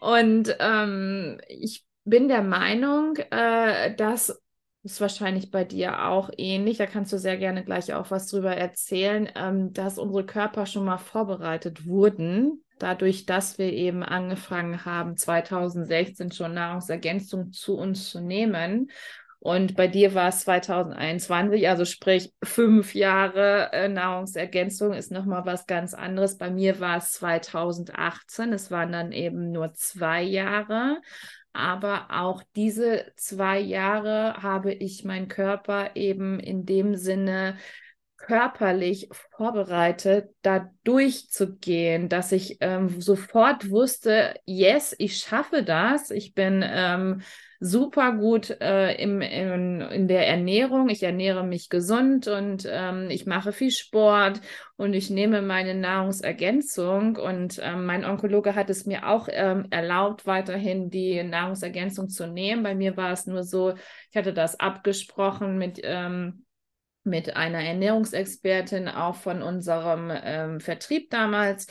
und ähm, ich bin der Meinung, äh, dass ist wahrscheinlich bei dir auch ähnlich. Da kannst du sehr gerne gleich auch was drüber erzählen, ähm, dass unsere Körper schon mal vorbereitet wurden dadurch, dass wir eben angefangen haben, 2016 schon Nahrungsergänzung zu uns zu nehmen. Und bei dir war es 2021, also sprich fünf Jahre äh, Nahrungsergänzung ist nochmal was ganz anderes. Bei mir war es 2018, es waren dann eben nur zwei Jahre. Aber auch diese zwei Jahre habe ich meinen Körper eben in dem Sinne körperlich vorbereitet, da durchzugehen, dass ich ähm, sofort wusste, yes, ich schaffe das. Ich bin ähm, super gut äh, im, in, in der Ernährung. Ich ernähre mich gesund und ähm, ich mache viel Sport und ich nehme meine Nahrungsergänzung. Und ähm, mein Onkologe hat es mir auch ähm, erlaubt, weiterhin die Nahrungsergänzung zu nehmen. Bei mir war es nur so, ich hatte das abgesprochen mit ähm, mit einer Ernährungsexpertin auch von unserem ähm, Vertrieb damals.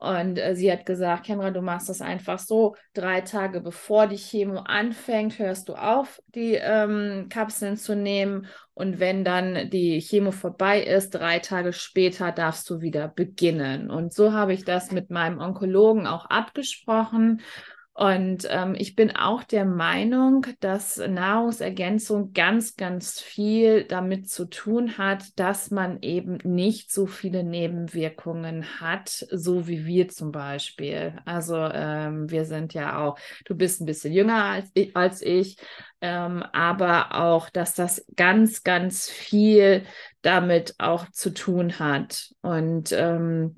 Und äh, sie hat gesagt, Kendra, du machst das einfach so, drei Tage bevor die Chemo anfängt, hörst du auf, die ähm, Kapseln zu nehmen. Und wenn dann die Chemo vorbei ist, drei Tage später darfst du wieder beginnen. Und so habe ich das mit meinem Onkologen auch abgesprochen. Und ähm, ich bin auch der Meinung, dass Nahrungsergänzung ganz, ganz viel damit zu tun hat, dass man eben nicht so viele Nebenwirkungen hat, so wie wir zum Beispiel. Also ähm, wir sind ja auch, du bist ein bisschen jünger als ich, als ich ähm, aber auch, dass das ganz, ganz viel damit auch zu tun hat. Und ähm,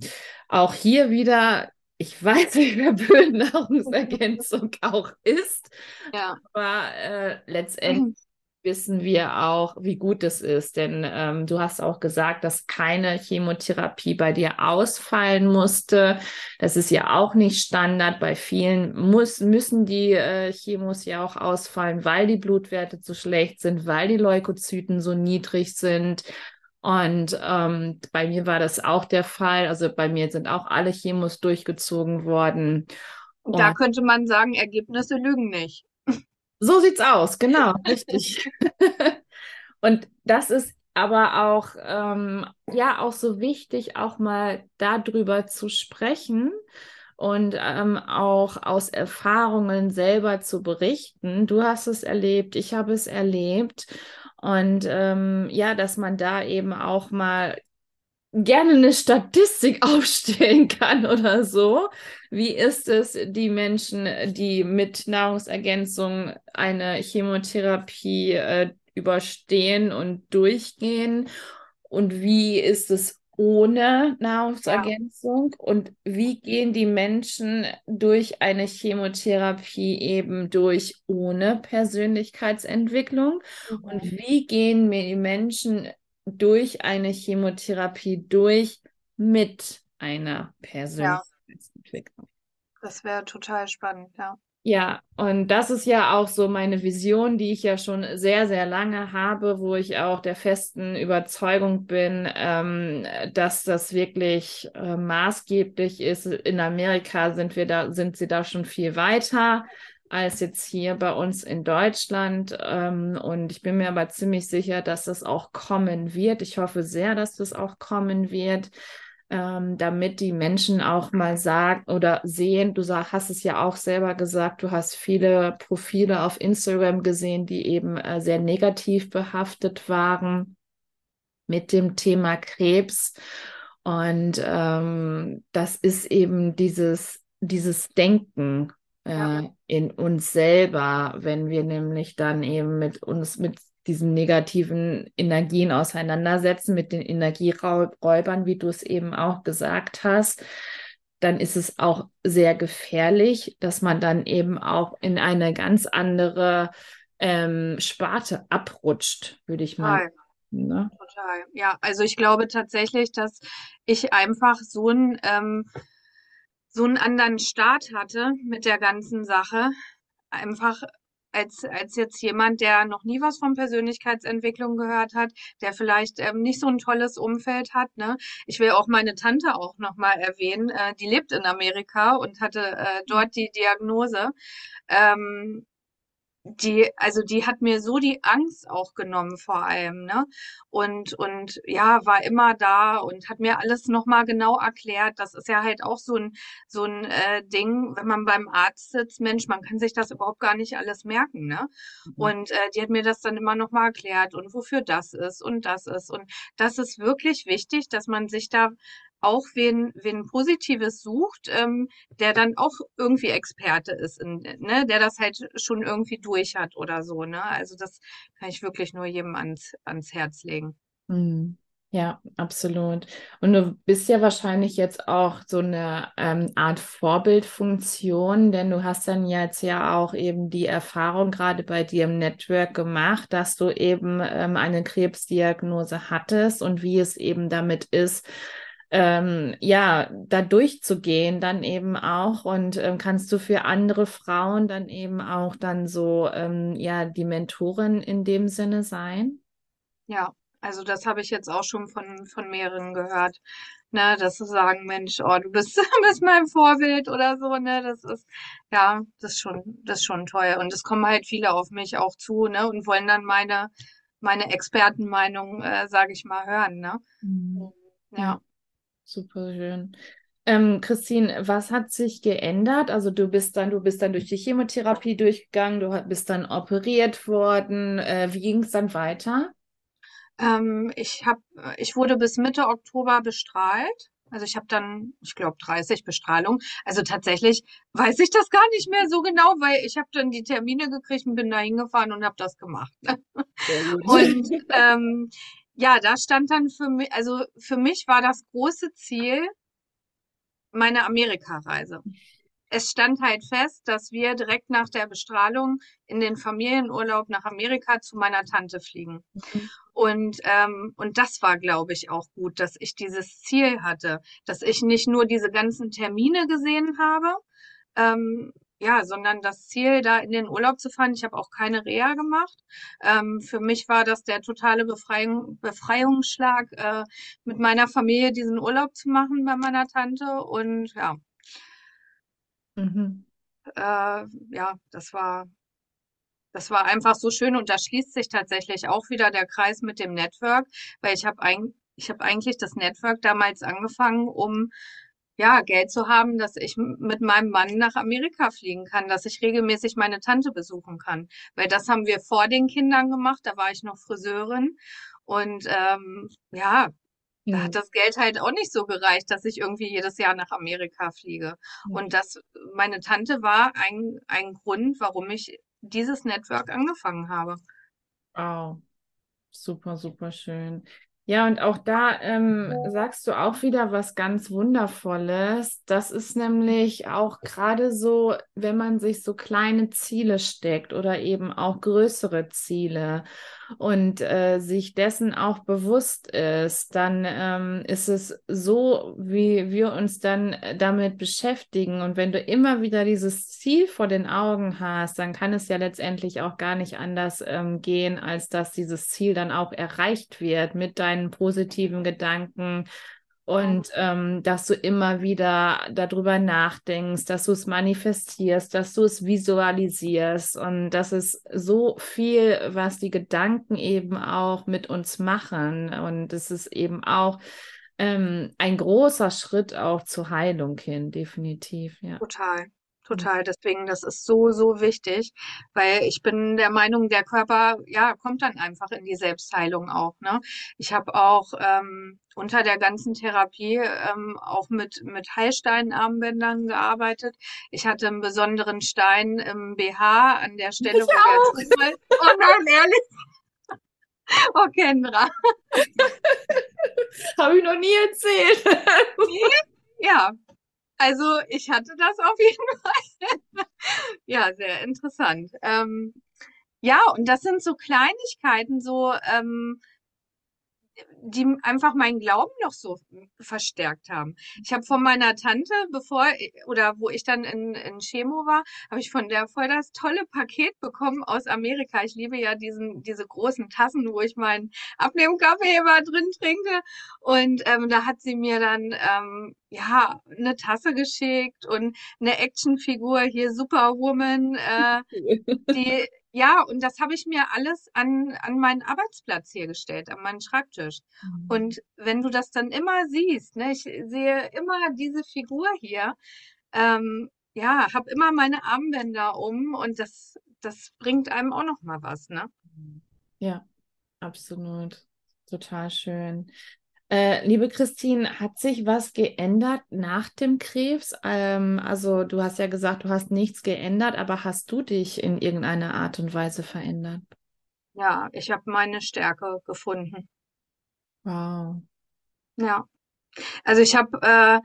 auch hier wieder ich weiß nicht, wer Bödennahrungsergänzung auch ist, Ja. aber äh, letztendlich wissen wir auch, wie gut es ist. Denn ähm, du hast auch gesagt, dass keine Chemotherapie bei dir ausfallen musste. Das ist ja auch nicht Standard. Bei vielen muss, müssen die äh, Chemos ja auch ausfallen, weil die Blutwerte zu schlecht sind, weil die Leukozyten so niedrig sind. Und ähm, bei mir war das auch der Fall. Also bei mir sind auch alle Chemos durchgezogen worden. Und da könnte man sagen, Ergebnisse lügen nicht. So sieht's aus, genau, *laughs* richtig. *laughs* Und das ist aber auch, ähm, ja, auch so wichtig, auch mal darüber zu sprechen und ähm, auch aus Erfahrungen selber zu berichten. Du hast es erlebt, ich habe es erlebt. Und ähm, ja, dass man da eben auch mal gerne eine Statistik *laughs* aufstellen kann oder so. Wie ist es, die Menschen, die mit Nahrungsergänzung eine Chemotherapie äh, überstehen und durchgehen? Und wie ist es ohne Nahrungsergänzung? Ja. Und wie gehen die Menschen durch eine Chemotherapie eben durch ohne Persönlichkeitsentwicklung? Mhm. Und wie gehen die Menschen durch eine Chemotherapie durch mit einer Persönlichkeitsentwicklung? Ja. Das wäre total spannend, ja. Ja, und das ist ja auch so meine Vision, die ich ja schon sehr, sehr lange habe, wo ich auch der festen Überzeugung bin, ähm, dass das wirklich äh, maßgeblich ist. In Amerika sind wir da, sind sie da schon viel weiter als jetzt hier bei uns in Deutschland. Ähm, und ich bin mir aber ziemlich sicher, dass das auch kommen wird. Ich hoffe sehr, dass das auch kommen wird. Ähm, damit die Menschen auch mal sagen oder sehen, du sag, hast es ja auch selber gesagt, du hast viele Profile auf Instagram gesehen, die eben äh, sehr negativ behaftet waren mit dem Thema Krebs. Und ähm, das ist eben dieses, dieses Denken äh, in uns selber, wenn wir nämlich dann eben mit uns, mit diesen negativen Energien auseinandersetzen, mit den Energieräubern, wie du es eben auch gesagt hast, dann ist es auch sehr gefährlich, dass man dann eben auch in eine ganz andere ähm, Sparte abrutscht, würde ich mal. Total. Ne? Total. Ja, also ich glaube tatsächlich, dass ich einfach so ein ähm, so einen anderen Start hatte mit der ganzen Sache. Einfach als, als jetzt jemand, der noch nie was von Persönlichkeitsentwicklung gehört hat, der vielleicht ähm, nicht so ein tolles Umfeld hat. Ne? Ich will auch meine Tante auch nochmal erwähnen. Äh, die lebt in Amerika und hatte äh, dort die Diagnose. Ähm, die, also die hat mir so die Angst auch genommen vor allem, ne? Und, und ja, war immer da und hat mir alles nochmal genau erklärt. Das ist ja halt auch so ein, so ein äh, Ding, wenn man beim Arzt sitzt, Mensch, man kann sich das überhaupt gar nicht alles merken, ne? Mhm. Und äh, die hat mir das dann immer nochmal erklärt und wofür das ist und das ist. Und das ist wirklich wichtig, dass man sich da auch wen, wen Positives sucht, ähm, der dann auch irgendwie Experte ist, in, ne, der das halt schon irgendwie durch hat oder so. Ne? Also das kann ich wirklich nur jedem ans, ans Herz legen. Mhm. Ja, absolut. Und du bist ja wahrscheinlich jetzt auch so eine ähm, Art Vorbildfunktion, denn du hast dann jetzt ja auch eben die Erfahrung gerade bei dir im Network gemacht, dass du eben ähm, eine Krebsdiagnose hattest und wie es eben damit ist, ähm, ja, da durchzugehen dann eben auch und ähm, kannst du für andere Frauen dann eben auch dann so, ähm, ja, die Mentorin in dem Sinne sein? Ja, also das habe ich jetzt auch schon von, von mehreren gehört, ne, dass sie sagen, Mensch, oh, du bist, *laughs* bist mein Vorbild oder so, ne, das ist, ja, das ist schon, das ist schon toll und es kommen halt viele auf mich auch zu, ne, und wollen dann meine, meine Expertenmeinung, äh, sage ich mal, hören, ne. Mhm. Ja. Super schön. Ähm, Christine, was hat sich geändert? Also du bist dann, du bist dann durch die Chemotherapie durchgegangen, du bist dann operiert worden. Äh, wie ging es dann weiter? Ähm, ich hab, ich wurde bis Mitte Oktober bestrahlt. Also ich habe dann, ich glaube, 30 Bestrahlungen. Also tatsächlich weiß ich das gar nicht mehr so genau, weil ich habe dann die Termine gekriegt und bin da hingefahren und habe das gemacht. *laughs* und *laughs* ähm, ja, da stand dann für mich, also für mich war das große Ziel meine Amerikareise. Es stand halt fest, dass wir direkt nach der Bestrahlung in den Familienurlaub nach Amerika zu meiner Tante fliegen. Mhm. Und, ähm, und das war, glaube ich, auch gut, dass ich dieses Ziel hatte, dass ich nicht nur diese ganzen Termine gesehen habe, ähm, ja, sondern das Ziel, da in den Urlaub zu fahren. Ich habe auch keine Reha gemacht. Ähm, für mich war das der totale Befreiung, Befreiungsschlag, äh, mit meiner Familie diesen Urlaub zu machen bei meiner Tante. Und ja, mhm. äh, ja, das war, das war einfach so schön. Und da schließt sich tatsächlich auch wieder der Kreis mit dem Network, weil ich habe eigentlich ich habe eigentlich das Network damals angefangen, um ja, Geld zu haben, dass ich mit meinem Mann nach Amerika fliegen kann, dass ich regelmäßig meine Tante besuchen kann. Weil das haben wir vor den Kindern gemacht, da war ich noch Friseurin. Und ähm, ja, da hat das Geld halt auch nicht so gereicht, dass ich irgendwie jedes Jahr nach Amerika fliege. Und das, meine Tante war ein, ein Grund, warum ich dieses Network angefangen habe. Wow. Super, super schön. Ja, und auch da ähm, sagst du auch wieder was ganz Wundervolles. Das ist nämlich auch gerade so, wenn man sich so kleine Ziele steckt oder eben auch größere Ziele und äh, sich dessen auch bewusst ist, dann ähm, ist es so, wie wir uns dann äh, damit beschäftigen. Und wenn du immer wieder dieses Ziel vor den Augen hast, dann kann es ja letztendlich auch gar nicht anders ähm, gehen, als dass dieses Ziel dann auch erreicht wird mit deinen positiven Gedanken, und ähm, dass du immer wieder darüber nachdenkst, dass du es manifestierst, dass du es visualisierst und das ist so viel, was die Gedanken eben auch mit uns machen und es ist eben auch ähm, ein großer Schritt auch zur Heilung hin, definitiv, ja. Total. Total. Deswegen, das ist so, so wichtig, weil ich bin der Meinung, der Körper, ja, kommt dann einfach in die Selbstheilung auch, ne? Ich habe auch ähm, unter der ganzen Therapie ähm, auch mit, mit Heilsteinarmbändern gearbeitet. Ich hatte einen besonderen Stein im BH an der Stelle, Ich wo der Tumor *laughs* Oh nein, ehrlich. Oh, Kendra. *laughs* Habe ich noch nie erzählt. *laughs* Ja, also ich hatte das auf jeden Fall. *laughs* Ja, sehr interessant. Ähm, ja, und das sind so Kleinigkeiten, so ähm, die einfach meinen Glauben noch so verstärkt haben. Ich habe von meiner Tante, bevor oder wo ich dann in, in Chemo war, habe ich von der voll das tolle Paket bekommen aus Amerika. Ich liebe ja diesen diese großen Tassen, wo ich meinen Abnehmkaffee immer drin trinke. Und ähm, da hat sie mir dann ähm, ja eine Tasse geschickt und eine Actionfigur hier Superwoman, äh, *laughs* die ja, und das habe ich mir alles an, an meinen Arbeitsplatz hier gestellt, an meinen Schreibtisch. Mhm. Und wenn du das dann immer siehst, ne, ich sehe immer diese Figur hier, ähm, ja, habe immer meine Armbänder um und das, das bringt einem auch noch mal was, ne? Ja, absolut. Total schön. Äh, liebe Christine, hat sich was geändert nach dem Krebs? Ähm, also du hast ja gesagt, du hast nichts geändert, aber hast du dich in irgendeiner Art und Weise verändert? Ja, ich habe meine Stärke gefunden. Wow. Ja. Also ich habe äh,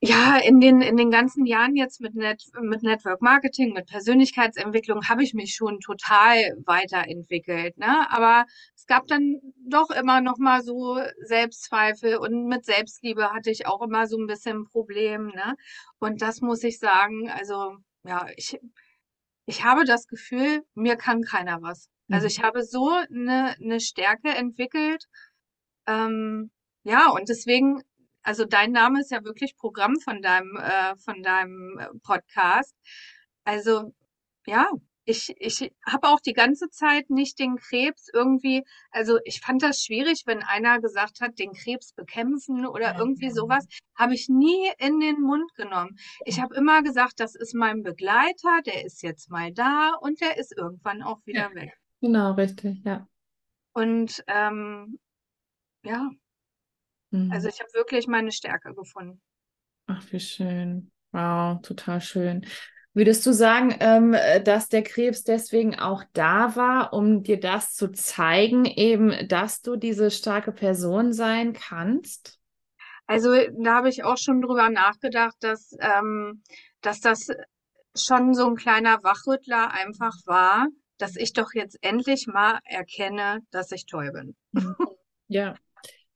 ja in den in den ganzen Jahren jetzt mit Net mit Network Marketing, mit Persönlichkeitsentwicklung habe ich mich schon total weiterentwickelt, ne? Aber es gab dann doch immer noch mal so Selbstzweifel und mit Selbstliebe hatte ich auch immer so ein bisschen ein Problem, ne? Und das muss ich sagen, also ja, ich ich habe das Gefühl, mir kann keiner was. Also Mhm. ich habe so eine eine Stärke entwickelt. Ähm, ja, und deswegen, also dein Name ist ja wirklich Programm von deinem, äh, von deinem äh, Podcast. Also ja, ich, ich habe auch die ganze Zeit nicht den Krebs irgendwie, also ich fand das schwierig, wenn einer gesagt hat, den Krebs bekämpfen oder Ja. irgendwie sowas, habe ich nie in den Mund genommen. Ich habe immer gesagt, das ist mein Begleiter, der ist jetzt mal da und der ist irgendwann auch wieder weg. Genau, richtig, ja. Und ähm, ja, Mhm. also ich habe wirklich meine Stärke gefunden. Ach, wie schön. Wow, total schön. Würdest du sagen, ähm, äh, dass der Krebs deswegen auch da war, um dir das zu zeigen, eben, dass du diese starke Person sein kannst? Also da habe ich auch schon drüber nachgedacht, dass, ähm, dass das schon so ein kleiner Wachrüttler einfach war, dass ich doch jetzt endlich mal erkenne, dass ich toll bin. Ja.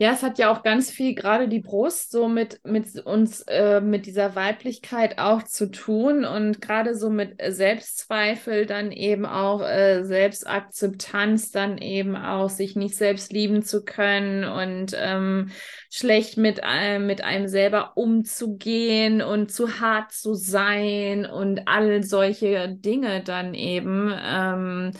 Ja, es hat ja auch ganz viel, gerade die Brust, so mit, mit uns, äh, mit dieser Weiblichkeit auch zu tun und gerade so mit Selbstzweifel, dann eben auch äh, Selbstakzeptanz, dann eben auch sich nicht selbst lieben zu können und ähm, schlecht mit, einem mit einem selber umzugehen und zu hart zu sein und all solche Dinge dann eben, ähm,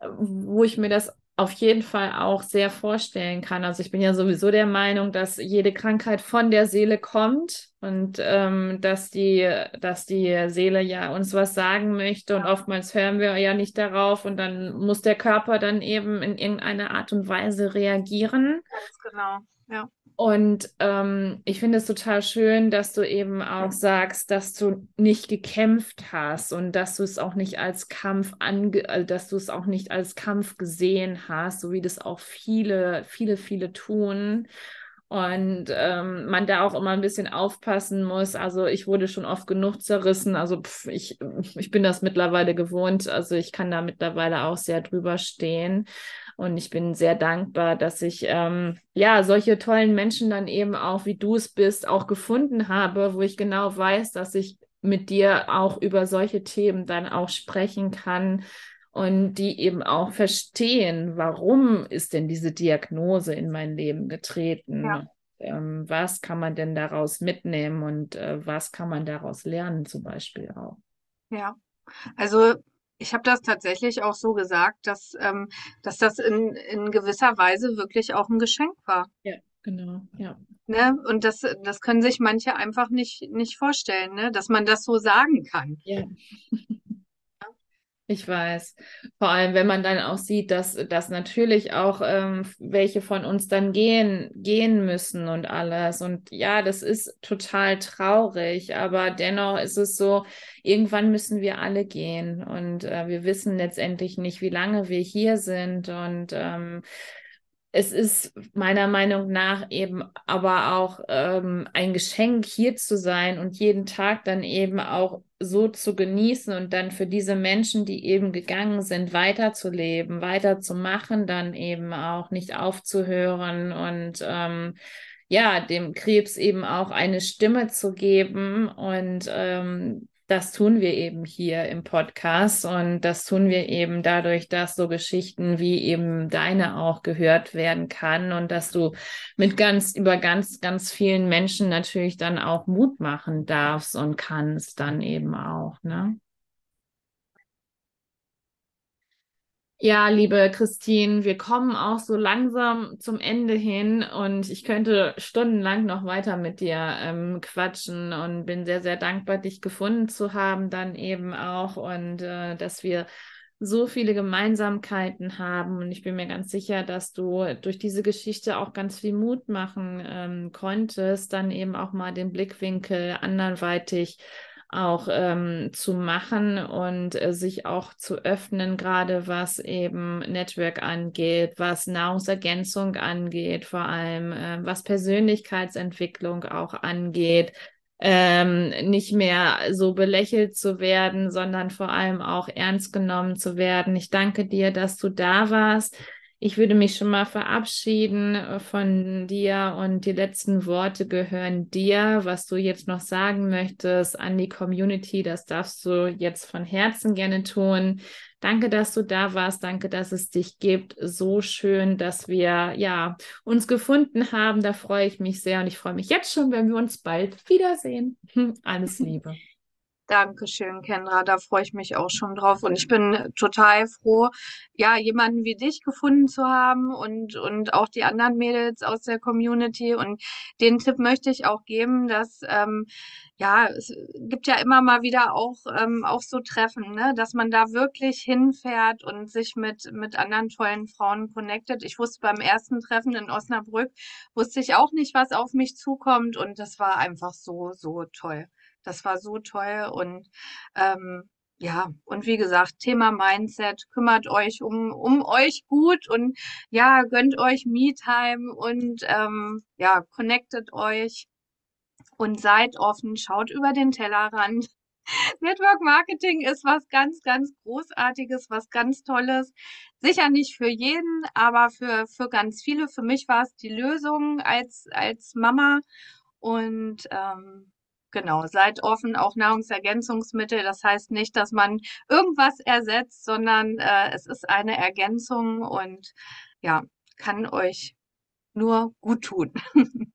wo ich mir das auf jeden Fall auch sehr vorstellen kann. Also ich bin ja sowieso der Meinung, dass jede Krankheit von der Seele kommt und ähm, dass die, dass die Seele ja uns was sagen möchte und oftmals hören wir ja nicht darauf und dann muss der Körper dann eben in irgendeiner Art und Weise reagieren. Ganz genau, ja. Und ähm, ich finde es total schön, dass du eben auch sagst, dass du nicht gekämpft hast und dass du es auch nicht als Kampf ange, also dass du es auch nicht als Kampf gesehen hast, so wie das auch viele, viele, viele tun. Und ähm, man da auch immer ein bisschen aufpassen muss. Also ich wurde schon oft genug zerrissen. Also pff, ich, ich bin das mittlerweile gewohnt. Also ich kann da mittlerweile auch sehr drüber stehen. Und ich bin sehr dankbar, dass ich ähm, ja solche tollen Menschen dann eben auch, wie du es bist, auch gefunden habe, wo ich genau weiß, dass ich mit dir auch über solche Themen dann auch sprechen kann und die eben auch verstehen, warum ist denn diese Diagnose in mein Leben getreten? Ja. Ähm, was kann man denn daraus mitnehmen und äh, was kann man daraus lernen, zum Beispiel auch? Ja, also ich habe das tatsächlich auch so gesagt, dass, ähm, dass das in, in gewisser Weise wirklich auch ein Geschenk war. Ja. Genau, ja. Ne? Und das, das können sich manche einfach nicht, nicht vorstellen, ne? Dass man das so sagen kann. Ja. Ich weiß. Vor allem, wenn man dann auch sieht, dass, dass natürlich auch ähm, welche von uns dann gehen, gehen müssen und alles. Und ja, das ist total traurig, aber dennoch ist es so, irgendwann müssen wir alle gehen. Und äh, wir wissen letztendlich nicht, wie lange wir hier sind. Und ähm, es ist meiner Meinung nach eben aber auch ähm, ein Geschenk, hier zu sein und jeden Tag dann eben auch so zu genießen und dann für diese Menschen, die eben gegangen sind, weiterzuleben, weiterzumachen, dann eben auch nicht aufzuhören und ähm, ja, dem Krebs eben auch eine Stimme zu geben und ähm, das tun wir eben hier im Podcast und das tun wir eben dadurch, dass so Geschichten wie eben deine auch gehört werden kann und dass du mit ganz über ganz ganz vielen Menschen natürlich dann auch Mut machen darfst und kannst dann eben auch, ne? Ja, liebe Christine, wir kommen auch so langsam zum Ende hin und ich könnte stundenlang noch weiter mit dir ähm, quatschen und bin sehr, sehr dankbar, dich gefunden zu haben, dann eben auch und äh, dass wir so viele Gemeinsamkeiten haben. Und ich bin mir ganz sicher, dass du durch diese Geschichte auch ganz viel Mut machen ähm, konntest, dann eben auch mal den Blickwinkel anderweitig auch ähm, zu machen und äh, sich auch zu öffnen, gerade was eben Network angeht, was Nahrungsergänzung angeht, vor allem äh, was Persönlichkeitsentwicklung auch angeht. Ähm, nicht mehr so belächelt zu werden, sondern vor allem auch ernst genommen zu werden. Ich danke dir, dass du da warst. Ich würde mich schon mal verabschieden äh, von dir und die letzten Worte gehören dir. Was du jetzt noch sagen möchtest an die Community, das darfst du jetzt von Herzen gerne tun. Danke, dass du da warst. Danke, dass es dich gibt. So schön, dass wir ja uns gefunden haben. Da freue ich mich sehr und ich freue mich jetzt schon, wenn wir uns bald wiedersehen. *laughs* Alles Liebe. Dankeschön, Kendra. Da freue ich mich auch schon drauf. Und ich bin total froh, ja, jemanden wie dich gefunden zu haben und, und auch die anderen Mädels aus der Community. Und den Tipp möchte ich auch geben, dass, ähm, ja, es gibt ja immer mal wieder auch, ähm, auch so Treffen, ne, dass man da wirklich hinfährt und sich mit, mit anderen tollen Frauen connectet. Ich wusste beim ersten Treffen in Osnabrück, wusste ich auch nicht, was auf mich zukommt. Und das war einfach so, so toll. Das war so toll und ähm, ja, und wie gesagt, Thema Mindset, kümmert euch um, um euch gut und ja, gönnt euch Me-Time und ähm, ja, connectet euch und seid offen, schaut über den Tellerrand. *laughs* Network Marketing ist was ganz, ganz Großartiges, was ganz Tolles. Sicher nicht für jeden, aber für, für ganz viele. Für mich war es die Lösung als, als Mama. Und ähm, Genau, seid offen, auch Nahrungsergänzungsmittel. Das heißt nicht, dass man irgendwas ersetzt, sondern äh, es ist eine Ergänzung und ja, kann euch nur gut tun. *laughs*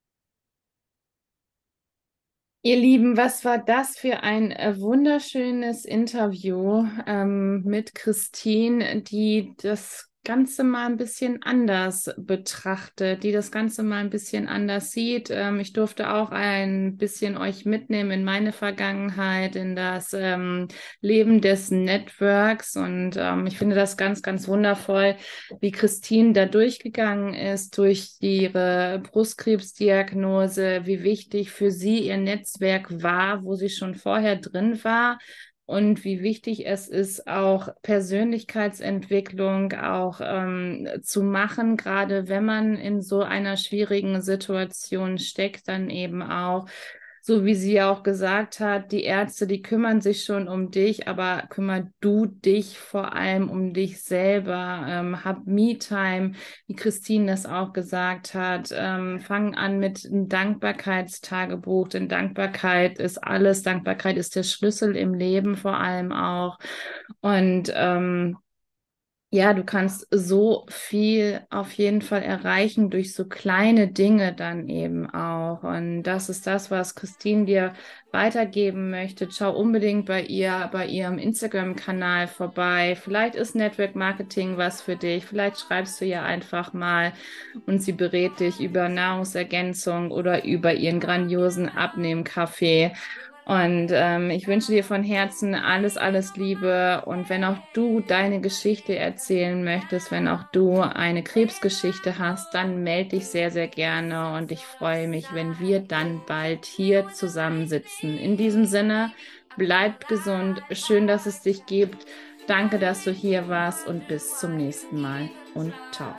Ihr Lieben, was war das für ein äh, wunderschönes Interview ähm, mit Christine, die das Ganze mal ein bisschen anders betrachtet, die das Ganze mal ein bisschen anders sieht. Ähm, ich durfte auch ein bisschen euch mitnehmen in meine Vergangenheit, in das ähm, Leben des Networks. Und ähm, ich finde das ganz, ganz wundervoll, wie Christine da durchgegangen ist durch ihre Brustkrebsdiagnose, wie wichtig für sie ihr Netzwerk war, wo sie schon vorher drin war und wie wichtig es ist, auch Persönlichkeitsentwicklung auch ähm, zu machen, gerade wenn man in so einer schwierigen Situation steckt, dann eben auch so wie sie ja auch gesagt hat, die Ärzte, die kümmern sich schon um dich, aber kümmer du dich vor allem um dich selber. Ähm, hab Me-Time, wie Christine das auch gesagt hat. Ähm, fang an mit einem Dankbarkeitstagebuch, denn Dankbarkeit ist alles. Dankbarkeit ist der Schlüssel im Leben vor allem auch. Und ähm, ja, du kannst so viel auf jeden Fall erreichen durch so kleine Dinge dann eben auch. Und das ist das, was Christine dir weitergeben möchte. Schau unbedingt bei ihr, bei ihrem Instagram-Kanal vorbei. Vielleicht ist Network Marketing was für dich. Vielleicht schreibst du ihr einfach mal und sie berät dich über Nahrungsergänzung oder über ihren grandiosen Abnehmkaffee. Und ähm, ich wünsche dir von Herzen alles, alles Liebe. Und wenn auch du deine Geschichte erzählen möchtest, wenn auch du eine Krebsgeschichte hast, dann melde dich sehr, sehr gerne. Und ich freue mich, wenn wir dann bald hier zusammensitzen. In diesem Sinne, bleib gesund. Schön, dass es dich gibt. Danke, dass du hier warst und bis zum nächsten Mal. Und ciao.